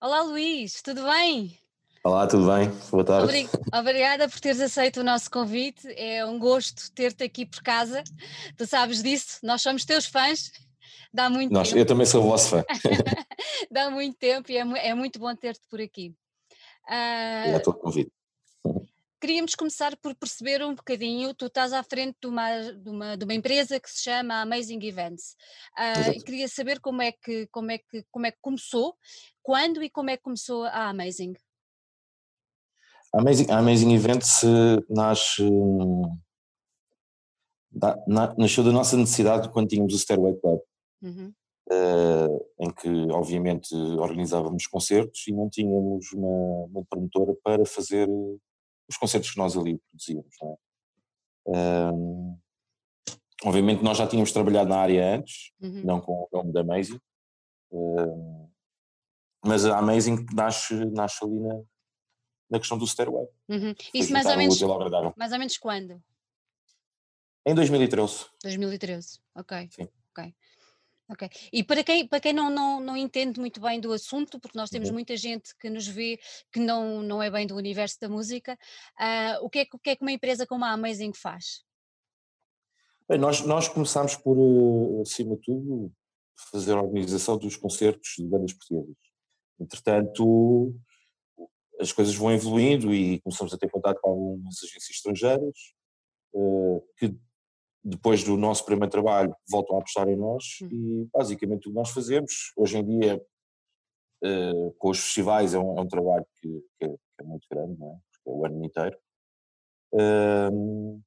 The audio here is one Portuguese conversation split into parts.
Olá Luís, tudo bem? Olá, tudo bem? Boa tarde. Obri- Obrigada por teres aceito o nosso convite. É um gosto ter-te aqui por casa. Tu sabes disso, nós somos teus fãs. Dá muito Nós, tempo. eu também sou vosso fã. Dá muito tempo e é, é muito bom ter-te por aqui. Obrigado pelo convite. queríamos começar por perceber um bocadinho. Tu estás à frente de uma, de uma, de uma empresa que se chama Amazing Events. E queria saber como é, que, como, é que, como é que começou, quando e como é que começou a Amazing. A Amazing, a Amazing Events eh, nasce, da- na- nasceu da nossa necessidade quando tínhamos o Stairway Club, Uhum, eh, em que obviamente organizávamos concertos e não tínhamos uma, uma promotora para fazer os concertos que nós ali produzíamos. É? Hum, obviamente nós já tínhamos trabalhado na área antes, uhum. não com o nome da Amazing, hum, mas a Amazing nasce, nasce ali na, na questão do Stairway. Uhum. Isso mais ou, menos, mais ou menos quando? Em 2013. 2013, ok. Sim. Ok. Ok. E para quem, para quem não, não, não entende muito bem do assunto, porque nós temos Uhum. muita gente que nos vê que não, não é bem do universo da música, ah, o, que é, que- o que é que uma empresa como a Amazing faz? Bem, nós, nós começámos por, eh, acima de tudo, fazer a organização dos concertos de bandas portuguesas. Entretanto, as coisas vão evoluindo e começamos a ter contato com algumas agências estrangeiras eh, que, depois do nosso primeiro trabalho, voltam a apostar em nós Uhum. e, basicamente, o que nós fazemos, hoje em dia, eh, com os festivais, é um, é um trabalho que, que é, que é muito grande, não é? Porque é o ano inteiro. Ehm,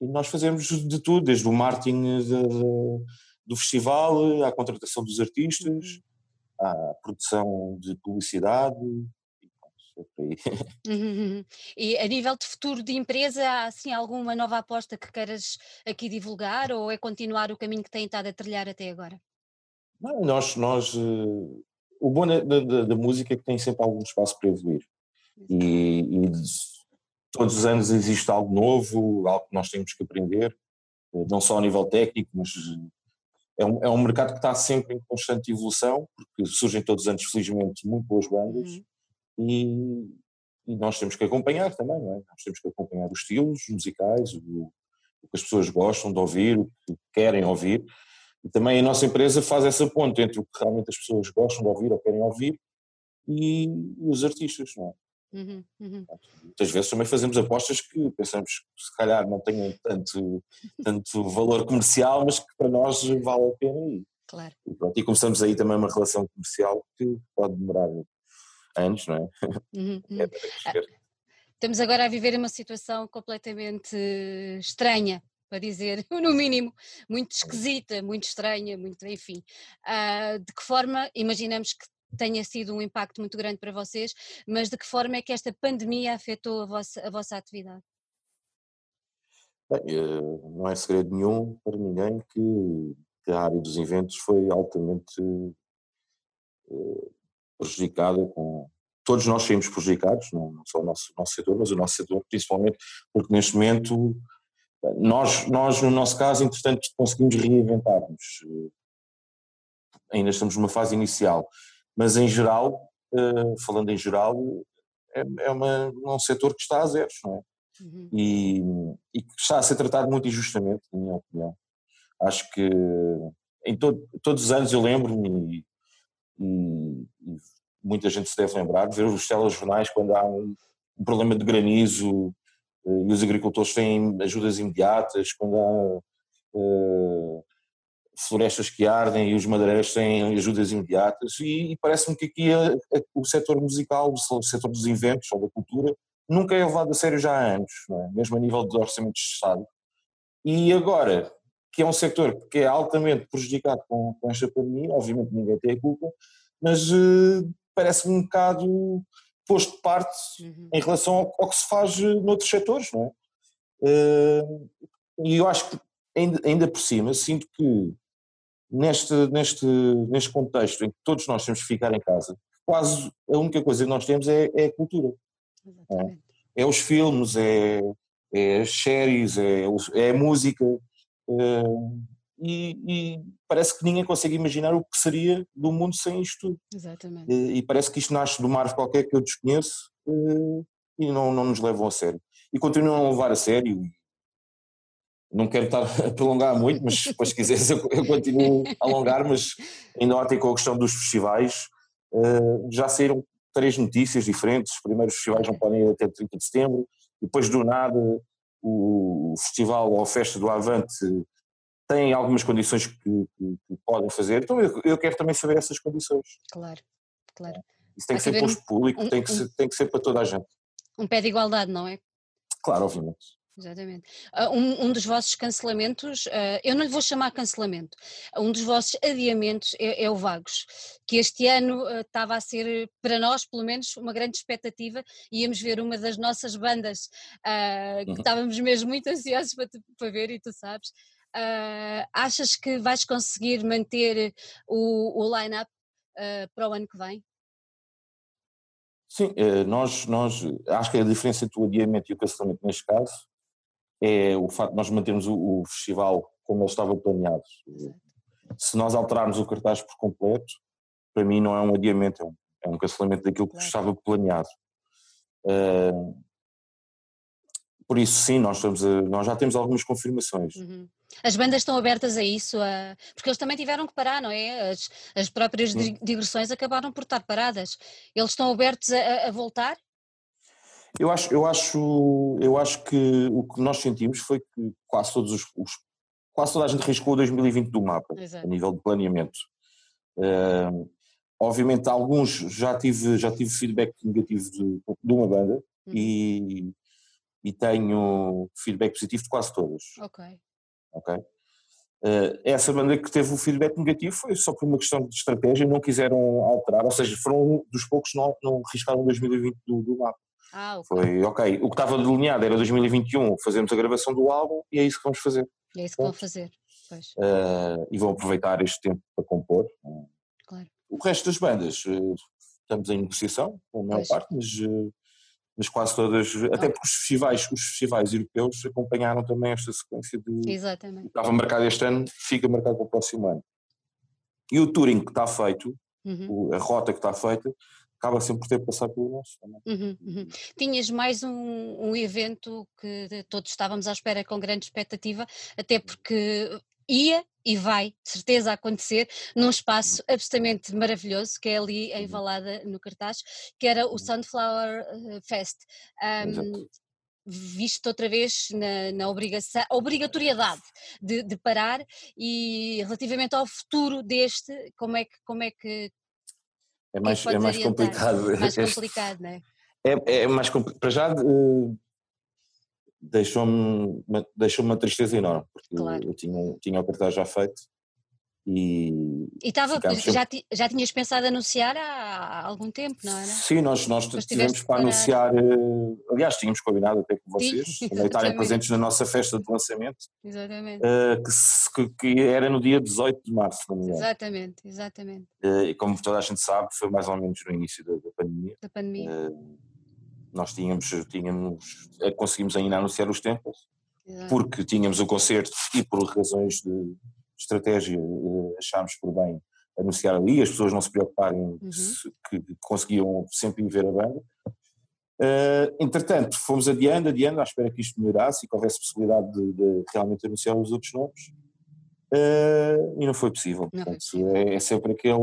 E nós fazemos de tudo, desde o marketing de- de- do festival, à contratação dos artistas, à produção de publicidade, e é. Uhum, uhum. E a nível de futuro de empresa, há assim alguma nova aposta que queiras aqui divulgar ou é continuar o caminho que têm estado a trilhar até agora? Não, nós, nós, eh, o bom da, da- da música é que tem sempre algum espaço para evoluir. E, e todos os anos existe algo novo, algo que nós temos que aprender, eh, não só a nível técnico, mas eh, é um, é um mercado que está sempre em constante evolução, porque surgem todos os anos, felizmente, muito boas bandas. Uhum. e, e nós temos que acompanhar também, não é? Nós temos que acompanhar os estilos musicais, o, o que as pessoas gostam de ouvir, o que querem ouvir, e também a nossa empresa faz essa ponte entre o que realmente as pessoas gostam de ouvir ou querem ouvir e, e os artistas, não é? Uhum, uhum. Muitas vezes também fazemos apostas que pensamos que se calhar não tenham tanto, tanto valor comercial, mas que para nós vale a pena e, Claro. e pronto, e começamos aí também uma relação comercial que pode demorar anos, não é? Uhum, uhum. É para crescer. Estamos agora a viver uma situação completamente estranha, para dizer, no mínimo, muito esquisita, muito estranha, muito, enfim. Ah, de que forma, imaginamos que tenha sido um impacto muito grande para vocês, mas de que forma é que esta pandemia afetou a vossa, a vossa atividade? Bem, eh, não é segredo nenhum para ninguém que, a área dos eventos foi altamente eh, prejudicada com todos nós saímos prejudicados, não só o nosso, nosso setor, mas o nosso setor principalmente, porque neste momento eh, nós, nós no nosso caso, entretanto, conseguimos reinventar-nos. Ainda estamos numa fase inicial, mas em geral, eh, falando em geral, é, é uma, um setor que está a zeros, não é? Uhum, e, e que está a ser tratado muito injustamente, na minha opinião. Acho que em todo- todos os anos eu lembro-me, e, e- muita gente se deve lembrar, de ver os telejornais quando há um, um problema de granizo eh, e os agricultores têm ajudas imediatas, quando há eh, florestas que ardem e os madeireiros têm ajudas imediatas e, e parece-me que aqui a- a- o setor musical, o setor dos eventos ou da cultura nunca é levado a sério já há anos, é? mesmo a nível de orçamentos de Estado. E agora, que é um setor que é altamente prejudicado com, com esta pandemia, obviamente ninguém tem a culpa, mas eh, parece-me um bocado posto de parte uhum. em relação ao, ao que se faz eh, noutros setores, não é? Eh, E eu acho que, ainda, ainda por cima, sinto que neste, neste, neste contexto em que todos nós temos que ficar em casa, quase a única coisa que nós temos é, é a cultura Exatamente. é os filmes, é, é as séries, é, é a música. eh, e, e, parece que ninguém consegue imaginar o que seria do mundo sem isto tudo. Exatamente. E, e parece que isto nasce do mar qualquer que eu desconheço e não, não nos levam a sério. E continuam a levar a sério. Não quero estar a prolongar muito, mas depois se quiseres eu, eu continuo a alongar, mas ainda ontem com a questão dos festivais, já saíram três notícias diferentes. Os primeiros festivais não podem ir até 30 de setembro, depois do nada o festival ou a festa do Avante tem algumas condições que, que, que podem fazer. Então eu, eu, quero também saber essas condições. Claro, claro. Isso tem que ser posto um, público, um, tem, que ser, tem que ser para toda a gente. Um pé de igualdade, não é? Claro, obviamente. Exatamente. Uh, um, um, dos vossos cancelamentos, uh, eu não lhe vou chamar cancelamento, um dos vossos adiamentos é, é o Vagos, que este ano uh, estava a ser, para nós pelo menos, uma grande expectativa, íamos ver uma das nossas bandas, que uhum. estávamos mesmo muito ansiosos para, para ver, e tu sabes. achas que vais conseguir manter o, o line-up para o ano que vem? Sim, nós, nós acho que a diferença entre o adiamento e o cancelamento neste caso é o facto de nós mantermos o, o festival como ele estava planeado. Se nós alterarmos o cartaz por completo, para mim não é um adiamento, é um, é um cancelamento daquilo que estava planeado. Uh, por isso, sim, nós, estamos a, nós já temos algumas confirmações. Uhum. As bandas estão abertas a isso, a... porque eles também tiveram que parar, não é? As, as próprias uhum. digressões acabaram por estar paradas. Eles estão abertos a, a voltar? Eu acho, eu acho, eu acho que o que nós sentimos foi que quase todos os, os quase toda a gente riscou 2020 do mapa Exato. a nível de planeamento. Uh, obviamente alguns já tive já tive feedback negativo de, de uma banda uhum. e, e tenho feedback positivo de quase todas. Ok. Ok. Uh, essa banda que teve o feedback negativo foi só por uma questão de estratégia, não quiseram alterar, ou seja, foram dos poucos que não, não riscaram 2020 do, do mapa. Ah, okay. Foi, ok, o que estava delineado era 2021, fazemos a gravação do álbum e é isso que vamos fazer. É isso que vão fazer, uh, e vão aproveitar este tempo para compor. Claro. O resto das bandas, uh, estamos em negociação, com a maior pois. parte, mas, uh, mas quase todas, até porque os festivais, os festivais europeus acompanharam também esta sequência de... Exatamente. Estava marcado este ano, fica marcado para o próximo ano. E o touring que está feito, uhum. a rota que está feita, acaba sempre por ter passado pelo nosso também. Uhum, uhum. Tinhas mais um, um, evento que todos estávamos à espera com grande expectativa, até porque ia e vai, de certeza, acontecer num espaço uhum. absolutamente maravilhoso, que é ali em uhum. Valada, no cartaz, que era o uhum. Sunflower eh, Fest. Um, visto outra vez na, na obrigação, obrigatoriedade de, de, parar e relativamente ao futuro deste, como é que, como é que é mais, é mais complicado. Mais complicado, não é? É, é mais complicado. Para já uh, deixou-me deixou uma tristeza enorme, porque claro. eu tinha, tinha o cartaz já feito e, estava, já, já tinhas pensado anunciar há, algum tempo, não era? Sim, nós, nós tivemos para anunciar, uh, aliás, tínhamos combinado até com vocês, Sim, estarem presentes na nossa festa de lançamento, exatamente. Uh, que, que, era no dia 18 de março, não me Exatamente, exatamente. Uh, e como toda a gente sabe, foi mais ou menos no início da, da pandemia. Da pandemia. nós tínhamos, tínhamos, conseguimos ainda anunciar os tempos, porque tínhamos o concerto e por razões de estratégia eh, achámos por bem anunciar ali, as pessoas não se preocuparem uhum. se, que conseguiam sempre ir ver a banda. Uh, entretanto, fomos adiando, adiando, à espera que isto melhorasse e que houvesse possibilidade de, de realmente anunciar os outros nomes. Uh, e não foi possível. Não Portanto, foi possível. É, é, sempre aquele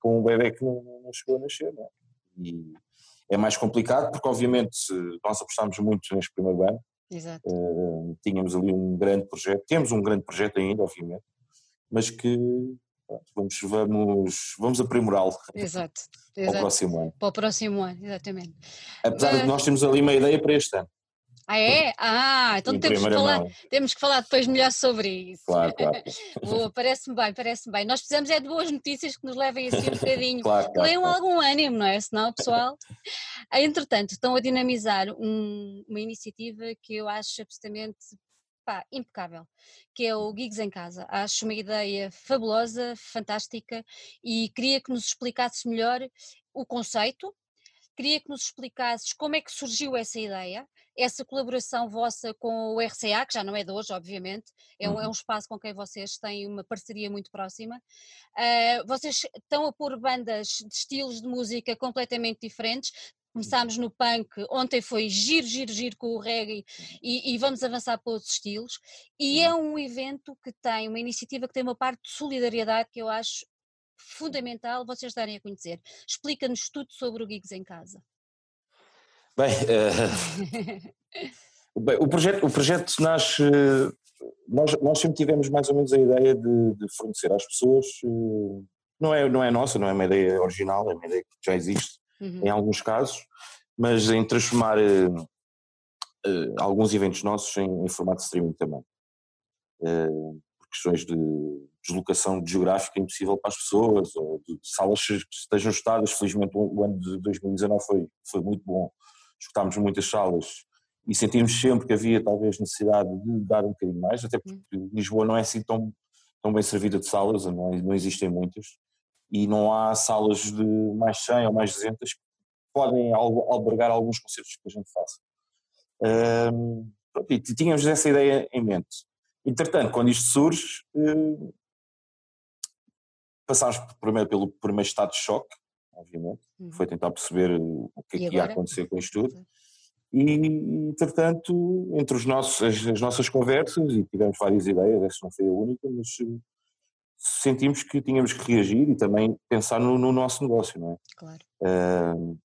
com um bebê que não, não chegou a nascer. Não é? E é mais complicado porque, obviamente, nós apostámos muito neste primeiro ano Exato. Uh, tínhamos ali um grande projeto, temos um grande projeto ainda, obviamente, mas que vamos, vamos, vamos aprimorá-lo Exato. para o próximo ano. Para o próximo ano, exatamente. Apesar uh, de nós temos ali uma ideia para este ano. Ah, é? Ah, então temos que, falar, temos que falar depois melhor sobre isso. Claro, claro. Boa, parece-me bem, parece-me bem. Nós precisamos é de boas notícias que nos levem assim um bocadinho. claro, claro, Leiam claro. algum ânimo, não é? Senão, pessoal. Entretanto, estão a dinamizar um, uma iniciativa que eu acho absolutamente pá, impecável, que é o Gigs em Casa. Acho uma ideia fabulosa, fantástica e queria que nos explicasses melhor o conceito, queria que nos explicasses como é que surgiu essa ideia, essa colaboração vossa com o RCA, que já não é de hoje, obviamente, é um, é um espaço com quem vocês têm uma parceria muito próxima. Uh, vocês estão a pôr bandas de estilos de música completamente diferentes, Começámos no punk, ontem foi giro, giro, giro com o reggae e, e, vamos avançar para outros estilos. E é um evento que tem uma iniciativa que tem uma parte de solidariedade que eu acho fundamental vocês darem a conhecer. Explica-nos tudo sobre o Gigs em Casa. Bem, uh, bem, o, projeto, o projeto nasce. Nós, nós sempre tivemos mais ou menos a ideia de, de fornecer às pessoas. Uh, não é, não é nossa, não é uma ideia original, é uma ideia que já existe uhum. em alguns casos, mas em transformar uh, alguns eventos nossos em, em formato de streaming também. por questões de deslocação geográfica impossível para as pessoas, ou de salas que estejam estadas. Felizmente o ano de 2019 foi, foi muito bom, escutámos muitas salas e sentimos sempre que havia talvez necessidade de dar um bocadinho mais, até porque hum. Lisboa não é assim tão, tão bem servida de salas, não, não existem muitas, e não há salas de mais 100 ou mais 200 que podem albergar alguns concertos que a gente faça. Um, e tínhamos essa ideia em mente. Entretanto, quando isto surge, hum, Passámos primeiro pelo primeiro estado de choque, obviamente, uhum. foi tentar perceber o que é que ia acontecer com isto tudo. E, entretanto, entre os nossos, as, as, nossas conversas, e tivemos várias ideias, essa não foi a única, mas eh, sentimos que tínhamos que reagir e também pensar no, no nosso negócio, não é? Claro. Uh,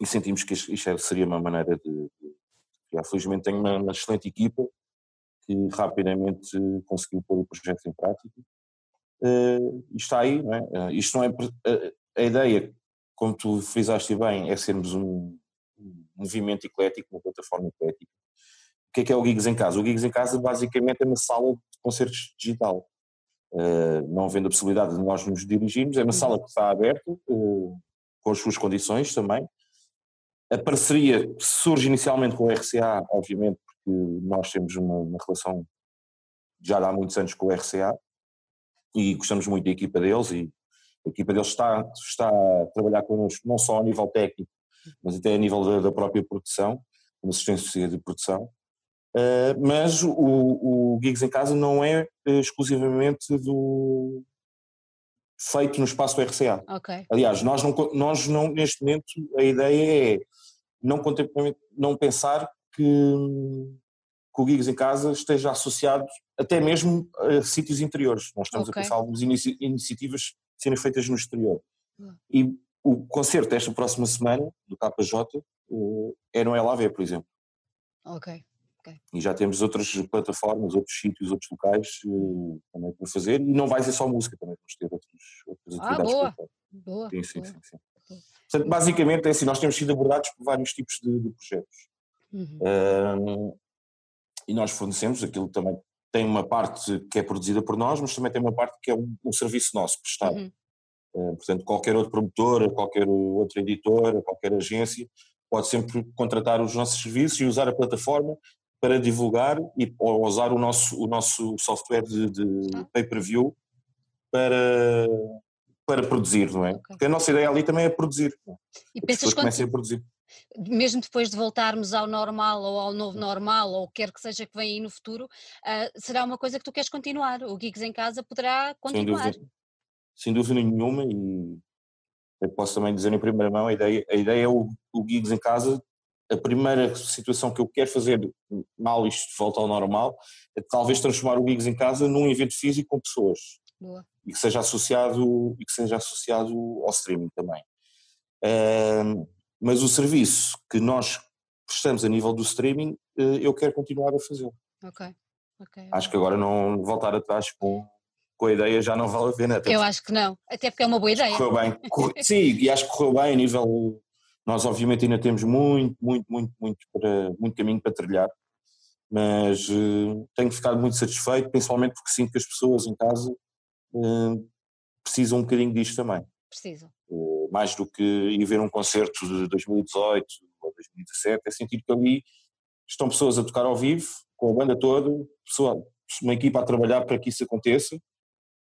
e sentimos que isto seria uma maneira de, de. Felizmente tenho uma, uma excelente equipa que rapidamente conseguiu pôr o projeto em prática uh, está aí, não é? Uh, isto não é. Uh, a ideia, como tu frisaste bem, é sermos um, um movimento eclético, uma plataforma eclética. O que é que é o Gigs em Casa? O Gigs em Casa basicamente é uma sala de concertos digital. Uh, não havendo a possibilidade de nós nos dirigirmos, é uma sala que está aberta, uh, com as suas condições também. A parceria surge inicialmente com o RCA, obviamente, porque nós temos uma, uma relação já há muitos anos com o RCA, e gostamos muito da equipa deles e a equipa deles está, está a trabalhar connosco não só a nível técnico, mas até a nível da, da própria produção, como assistência de produção. Uh, mas o, o Gigs em Casa não é exclusivamente do, feito no espaço do RCA. Okay. Aliás, nós não, nós não, neste momento, a ideia é não, não pensar que, que o Gigs em Casa esteja associado até mesmo a sítios interiores. Nós estamos okay. a pensar algumas inici iniciativas serem feitas no exterior. Uhum. E o concerto desta próxima semana, do KJ, uh, é no LAV, por exemplo. Ok. Okay. E já temos outras plataformas, outros sítios, outros locais uh, também para fazer, e não vai ser só música, também vamos ter outros, outras ah, atividades. Boa, boa, sim, sim, boa. sim, sim. Portanto, basicamente é assim, nós temos sido abordados por vários tipos de, de projetos. Uhum. Uh, e nós fornecemos aquilo também tem uma parte que é produzida por nós, mas também tem uma parte que é um, um serviço nosso prestado. Uhum. Uh, portanto, qualquer outro promotor, qualquer outro editor, qualquer agência pode sempre contratar os nossos serviços e usar a plataforma para divulgar e ou usar o nosso, o nosso software de, de ah. pay-per-view para, para produzir, não é? Okay. Porque a nossa ideia ali também é produzir. É? E pensas quando, a produzir mesmo depois de voltarmos ao normal ou ao novo normal ou quer que seja que venha aí no futuro, uh, será uma coisa que tu queres continuar. O Gigs em Casa poderá continuar. Sem dúvida, sem dúvida nenhuma e eu posso também dizer em primeira mão, a ideia, a ideia é o, o Gigs em Casa, a primeira situação que eu quero fazer mal isto volta ao normal é talvez transformar o Gigs em Casa num evento físico com pessoas. Boa. E que seja associado e que seja associado ao streaming também. Uh, mas o serviço que nós prestamos a nível do streaming, eh, eu quero continuar a fazer. Ok. Acho que agora não voltar atrás com, com a ideia já não vale a pena. eu acho que não, até porque é uma boa ideia. Correu bem. sim, e acho que correu bem a nível. Nós, obviamente, ainda temos muito, muito, muito, muito, para, muito caminho para trilhar, mas uh, tenho ficado muito satisfeito, principalmente porque sinto que as pessoas em casa uh, precisam um bocadinho disto também. Precisam. Uh, mais do que ir ver um concerto de 2018 ou 2017, é sentir que ali estão pessoas a tocar ao vivo, com a banda toda, pessoa, uma equipa a trabalhar para que isso aconteça,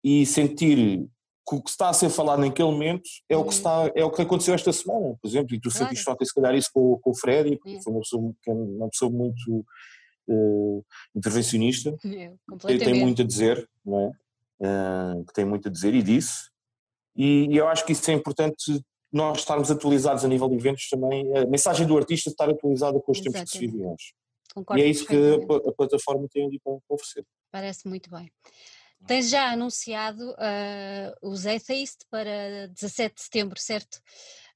e sentir que o que está a ser falado naquele momento é o que, Uhum. está, é o que aconteceu esta semana, por exemplo, e tu Claro. sentiste ontem se calhar isso com, com o Fred, que É. foi uma pessoa, que é uma pessoa muito eh, intervencionista, que tem muito a dizer, não é? Eh, que tem muito a dizer e disse, e, e eu acho que isso é importante nós estarmos atualizados a nível de eventos também, a mensagem do artista estar atualizada com os tempos que se vivem hoje. Concordo E é isso que a, a plataforma tem ali para oferecer. Parece muito bem. Tens já anunciado ah, os Atheist para 17 de setembro, certo?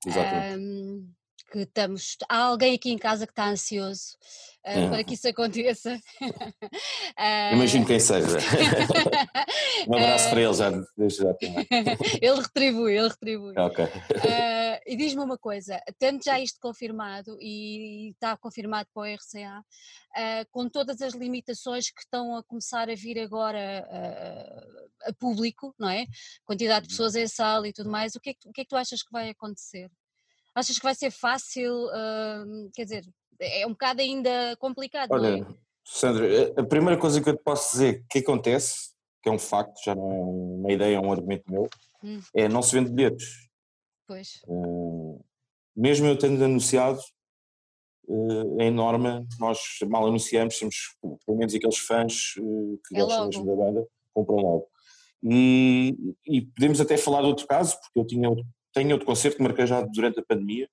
Exatamente. Que estamos. Há alguém aqui em casa que está ansioso ah, É. para que isso aconteça. Ah, Imagino quem seja. um abraço eh, para ele já, já ele retribui, ele retribui. Ok. Ah, e diz-me uma coisa, tendo já isto confirmado e está confirmado para o RCA, com todas as limitações que estão a começar a vir agora a público, não é? Quantidade de pessoas em sala e tudo mais, o que, é que, o que é que tu achas que vai acontecer? Achas que vai ser fácil? ah, quer dizer, é um bocado ainda complicado, não é? Olha, Sandra, a primeira coisa que eu te posso dizer que acontece, que é um facto, já não é uma ideia, é um argumento meu, Hum. é não se vende bilhetes. Pois, Eh, mesmo eu tendo anunciado, eh, em norma, nós mal anunciamos, temos pelo menos aqueles fãs eh, que É gostam mesmo da banda, compram logo. E, e podemos até falar de outro caso, porque eu tinha outro, tenho outro concerto que marquei já durante a pandemia,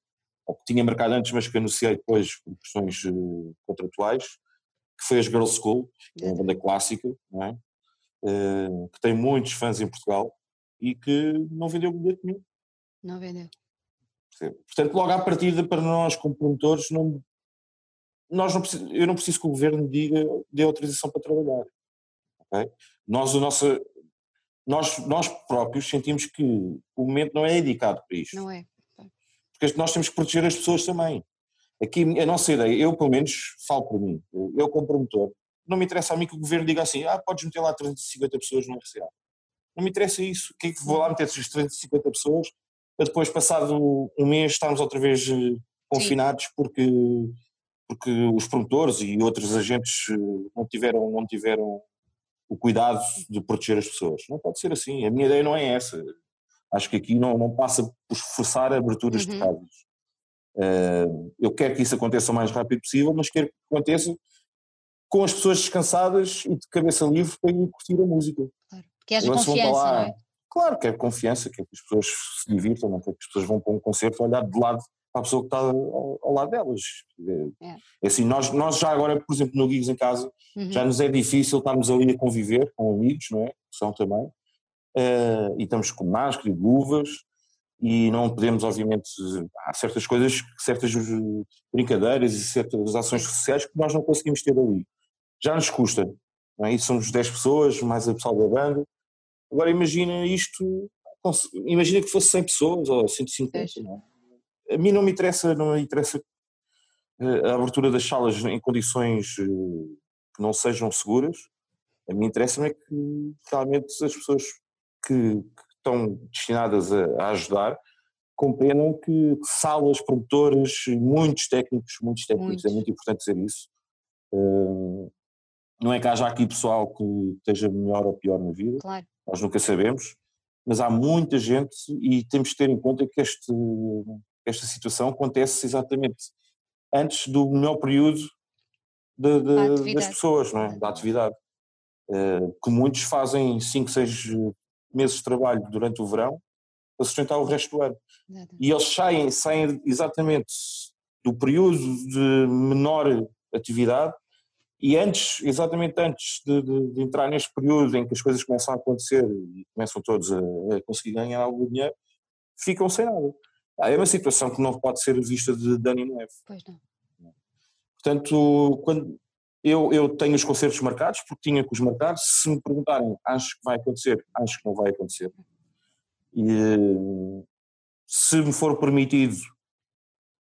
ou que tinha marcado antes, mas que anunciei depois por questões eh, contratuais, que foi as Girl School, que é uma banda clássica, é? Eh, que tem muitos fãs em Portugal e que não vendeu bilhete nenhum. não vendeu. Portanto, logo à partida, para nós como promotores, não, nós não preciso, eu não preciso que o governo diga, dê autorização para trabalhar. ok? Nós, o nosso, nós, nós próprios sentimos que o momento não é indicado para isto. Não é? Porque nós temos que proteger as pessoas também. Aqui, a nossa ideia, eu pelo menos falo por mim, eu como promotor, não me interessa a mim que o governo diga assim, ah, podes meter lá 350 pessoas no RCA. Não me interessa isso. O que é que vou lá meter essas 350 pessoas para depois, passado um mês, estarmos outra vez eh, confinados porque, porque os promotores e outros agentes eh, não tiveram, não tiveram o cuidado de proteger as pessoas. Não pode ser assim. A minha ideia não é essa. Acho que aqui não, não passa por forçar aberturas de Uhum. casas. Eh, eu quero que isso aconteça o mais rápido possível, mas quero que aconteça com as pessoas descansadas e de cabeça livre para ir curtir a música. Claro. Que haja para confiança, lá- não é? Claro, quero confiança, quero que as pessoas se divirtam, não quero que as pessoas vão para um concerto olhar de lado para a pessoa que está ao, ao lado delas. É, É. assim, nós, nós já agora, por exemplo, no Gigs em casa, Uhum. já nos é difícil estarmos ali a conviver com amigos, não é? Que são também. Eh, e estamos com máscara e luvas e não podemos, obviamente, há certas coisas, certas eh, brincadeiras e certas ações sociais que nós não conseguimos ter ali. Já nos custa, não é? E somos 10 pessoas, mais a pessoal da banda. Agora imagina isto, imagina que fosse 100 pessoas ou 150, Pois. não é? A mim não me interessa, não me interessa eh, a abertura das salas em condições eh, que não sejam seguras. A mim interessa-me é que realmente as pessoas que, que estão destinadas a, a ajudar compreendam que salas, produtores, muitos técnicos, muitos técnicos, é muito importante dizer isso. Eh, não é que haja aqui pessoal que esteja melhor ou pior na vida, Claro, nós nunca sabemos, mas há muita gente e temos de ter em conta que este, esta situação acontece exatamente antes do melhor período de- de- Da das pessoas, não é? da atividade. Eh, que muitos fazem 5, 6 meses de trabalho durante o verão para sustentar o resto do ano. E eles saem, saem exatamente do período de menor atividade e antes, exatamente antes de, de- de entrar neste período em que as coisas começam a acontecer e começam todos a, a conseguir ganhar algum dinheiro, ficam sem nada. Ah, É uma situação que não pode ser vista de dano e neve. Pois não. Portanto, quando eu, eu tenho os concertos marcados, porque tinha que os marcar, se me perguntarem, acho que vai acontecer, acho que não vai acontecer. E se me for permitido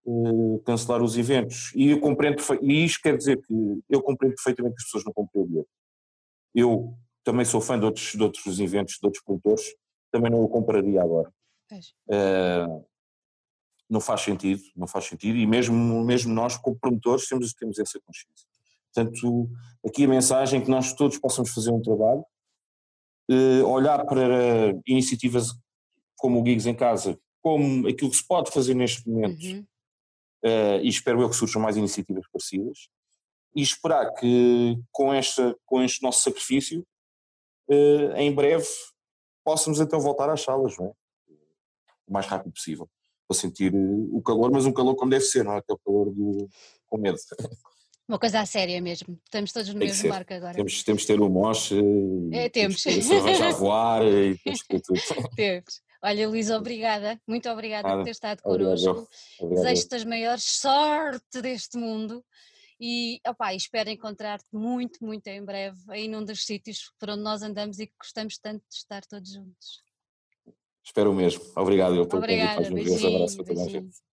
eh, cancelar os eventos, e eu compreendo, e isto quer dizer que eu compreendo perfeitamente que as pessoas não comprem o bilhete. Eu também sou fã de outros, de outros eventos, de outros produtores, também não o compraria agora. Pois. Eh, não faz sentido, não faz sentido, e mesmo, mesmo nós, como promotores, temos, temos essa consciência. Portanto, aqui a mensagem é que nós todos possamos fazer um trabalho, eh, olhar para iniciativas como o Gigs em Casa, como aquilo que se pode fazer neste momento, uhum. uh, e espero eu que surjam mais iniciativas parecidas, e esperar que com, esta, com este nosso sacrifício, uh, em breve, possamos então voltar às salas, não é? o mais rápido possível, para sentir o calor, mas um calor como deve ser, não é aquele calor de, com medo. Uma coisa séria mesmo, estamos todos no Tem mesmo barco agora. Temos, temos de ter o moche, é, temos. temos a voar e temos que tudo. Temos. Olha, Luís, obrigada, muito obrigada Nada. por ter estado connosco. Desejo-te as maiores sorte deste mundo e opa, espero encontrar-te muito, muito em breve aí num dos sítios por onde nós andamos e que gostamos tanto de estar todos juntos. Espero mesmo. Obrigado eu pelo convite. Obrigada, beijinho, abraço para toda a gente.